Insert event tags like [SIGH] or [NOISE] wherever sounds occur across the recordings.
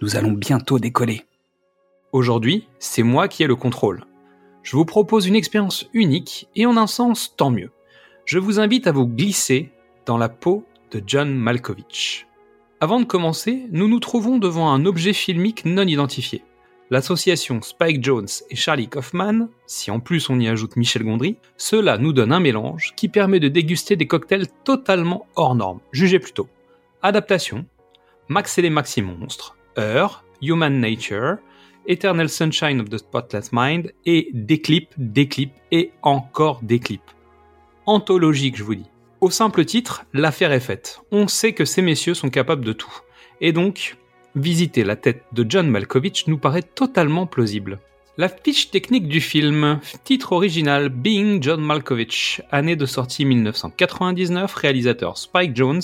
nous allons bientôt décoller. Aujourd'hui, c'est moi qui ai le contrôle. Je vous propose une expérience unique et en un sens tant mieux. Je vous invite à vous glisser dans la peau de John Malkovich. Avant de commencer, nous nous trouvons devant un objet filmique non identifié. L'association Spike Jones et Charlie Kaufman, si en plus on y ajoute Michel Gondry, cela nous donne un mélange qui permet de déguster des cocktails totalement hors normes. Jugez plutôt. Adaptation, Max et les Maxi Monstres, Human Nature, Eternal Sunshine of the Spotless Mind et des clips, des clips et encore des clips. Anthologique, je vous dis. Au simple titre, l'affaire est faite. On sait que ces messieurs sont capables de tout. Et donc, visiter la tête de John Malkovich nous paraît totalement plausible. La fiche technique du film, titre original Being John Malkovich, année de sortie 1999, réalisateur Spike Jones,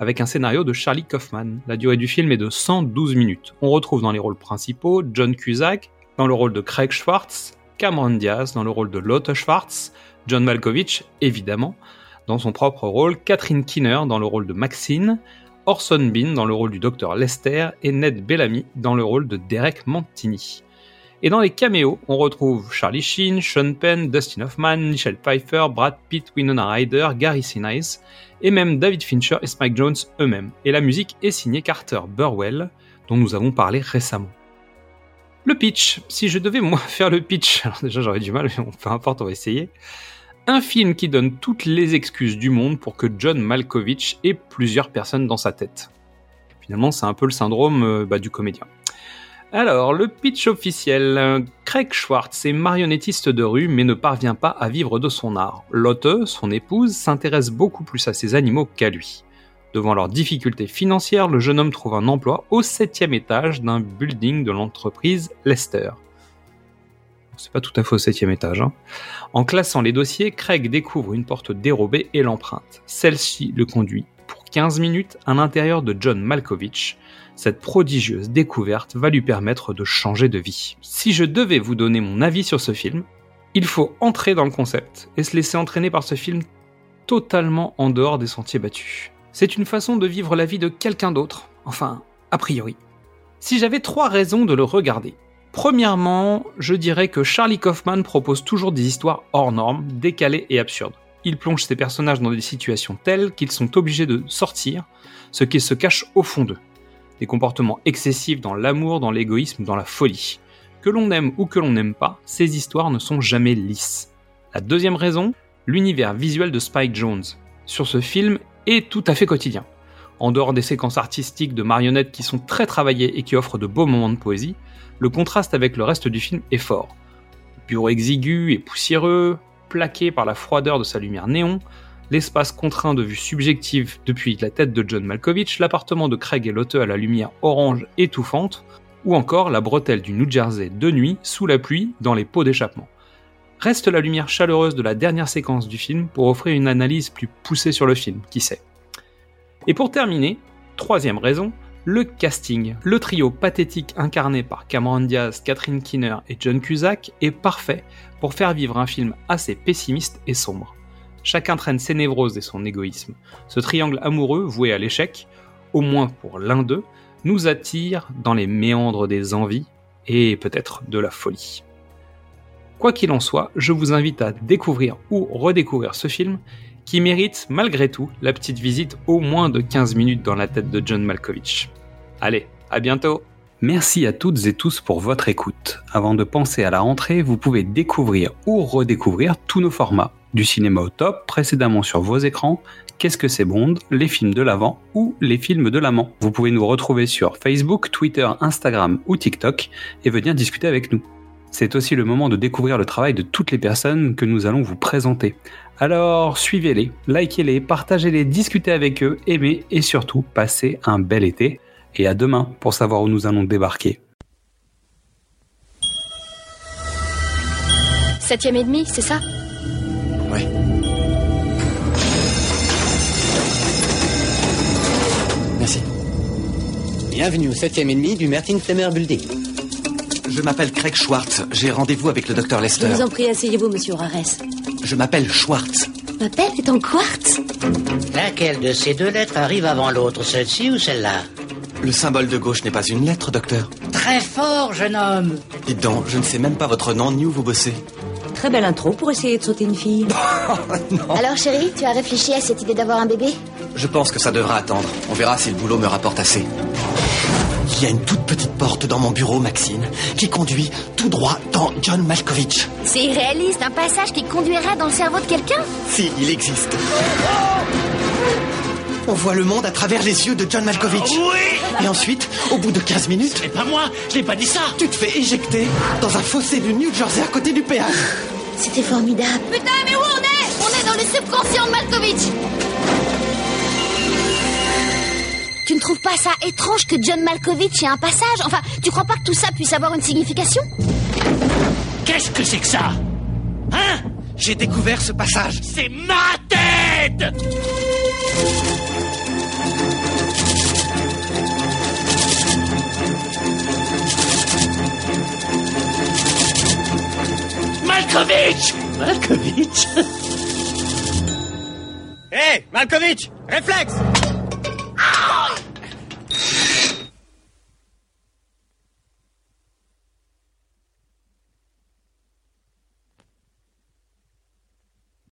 avec un scénario de Charlie Kaufman. La durée du film est de 112 minutes. On retrouve dans les rôles principaux John Cusack dans le rôle de Craig Schwartz, Cameron Diaz dans le rôle de Lotte Schwartz, John Malkovich évidemment dans son propre rôle, Catherine Keener dans le rôle de Maxine, Orson Bean dans le rôle du docteur Lester et Ned Bellamy dans le rôle de Derek Mantini. Et dans les caméos, on retrouve Charlie Sheen, Sean Penn, Dustin Hoffman, Michelle Pfeiffer, Brad Pitt, Winona Ryder, Gary Sinise, et même David Fincher et Spike Jones eux-mêmes. Et la musique est signée Carter Burwell, dont nous avons parlé récemment. Le pitch, si je devais moi [LAUGHS] faire le pitch, alors déjà j'aurais du mal, mais peu importe, on va essayer. Un film qui donne toutes les excuses du monde pour que John Malkovich ait plusieurs personnes dans sa tête. Finalement, c'est un peu le syndrome euh, bah, du comédien. Alors, le pitch officiel. Craig Schwartz est marionnettiste de rue mais ne parvient pas à vivre de son art. Lotte, son épouse, s'intéresse beaucoup plus à ses animaux qu'à lui. Devant leurs difficultés financières, le jeune homme trouve un emploi au septième étage d'un building de l'entreprise Lester. C'est pas tout à fait au septième étage. Hein. En classant les dossiers, Craig découvre une porte dérobée et l'empreinte. Celle-ci le conduit 15 minutes à l'intérieur de John Malkovich, cette prodigieuse découverte va lui permettre de changer de vie. Si je devais vous donner mon avis sur ce film, il faut entrer dans le concept et se laisser entraîner par ce film totalement en dehors des sentiers battus. C'est une façon de vivre la vie de quelqu'un d'autre, enfin, a priori. Si j'avais trois raisons de le regarder. Premièrement, je dirais que Charlie Kaufman propose toujours des histoires hors normes, décalées et absurdes. Il plonge ses personnages dans des situations telles qu'ils sont obligés de sortir ce qui se cache au fond d'eux des comportements excessifs dans l'amour, dans l'égoïsme, dans la folie. Que l'on aime ou que l'on n'aime pas, ces histoires ne sont jamais lisses. La deuxième raison, l'univers visuel de Spike Jones sur ce film est tout à fait quotidien. En dehors des séquences artistiques de marionnettes qui sont très travaillées et qui offrent de beaux moments de poésie, le contraste avec le reste du film est fort. Bureau exigu et poussiéreux, plaqué par la froideur de sa lumière néon, l'espace contraint de vue subjective depuis la tête de John Malkovich, l'appartement de Craig et Lotte à la lumière orange étouffante, ou encore la bretelle du New Jersey de nuit sous la pluie dans les pots d'échappement. Reste la lumière chaleureuse de la dernière séquence du film pour offrir une analyse plus poussée sur le film, qui sait. Et pour terminer, troisième raison, le casting. Le trio pathétique incarné par Cameron Diaz, Catherine Keener et John Cusack est parfait pour faire vivre un film assez pessimiste et sombre. Chacun traîne ses névroses et son égoïsme. Ce triangle amoureux, voué à l'échec, au moins pour l'un d'eux, nous attire dans les méandres des envies et peut-être de la folie. Quoi qu'il en soit, je vous invite à découvrir ou redécouvrir ce film qui mérite malgré tout la petite visite au moins de 15 minutes dans la tête de John Malkovich. Allez, à bientôt Merci à toutes et tous pour votre écoute. Avant de penser à la rentrée, vous pouvez découvrir ou redécouvrir tous nos formats. Du cinéma au top, précédemment sur vos écrans, Qu'est-ce que c'est Bond, les films de l'avant ou les films de l'amant. Vous pouvez nous retrouver sur Facebook, Twitter, Instagram ou TikTok et venir discuter avec nous. C'est aussi le moment de découvrir le travail de toutes les personnes que nous allons vous présenter. Alors suivez-les, likez-les, partagez-les, discutez avec eux, aimez et surtout passez un bel été. Et à demain pour savoir où nous allons débarquer. Septième et demi, c'est ça? Ouais. Merci. Bienvenue au septième et demi du Mertin Flemmer Building. Je m'appelle Craig Schwartz. J'ai rendez-vous avec le docteur Je Lester. vous en prie, asseyez-vous, monsieur Rares. Je m'appelle Schwartz. Ma pelle est en quartz Laquelle de ces deux lettres arrive avant l'autre, celle-ci ou celle-là? Le symbole de gauche n'est pas une lettre, docteur. Très fort, jeune homme Dites donc, je ne sais même pas votre nom ni où vous bossez. Très belle intro pour essayer de sauter une fille. [LAUGHS] Alors chérie, tu as réfléchi à cette idée d'avoir un bébé? Je pense que ça devra attendre. On verra si le boulot me rapporte assez. Il y a une toute petite porte dans mon bureau, Maxine, qui conduit tout droit dans John Malkovich. C'est irréaliste, un passage qui conduira dans le cerveau de quelqu'un Si, il existe. On voit le monde à travers les yeux de John Malkovich. Oui Et ensuite, au bout de 15 minutes, C'est pas moi Je n'ai pas dit ça tu te fais éjecter dans un fossé du New Jersey à côté du péage. C'était formidable. Putain, mais où on est? On est dans le subconscient de Malkovich Tu ne trouves pas ça étrange que John Malkovich ait un passage? Enfin, tu crois pas que tout ça puisse avoir une signification? Qu'est-ce que c'est que ça? Hein? J'ai découvert ce passage. C'est ma tête! Malkovich! Malkovich? Hé, Malkovich! Réflexe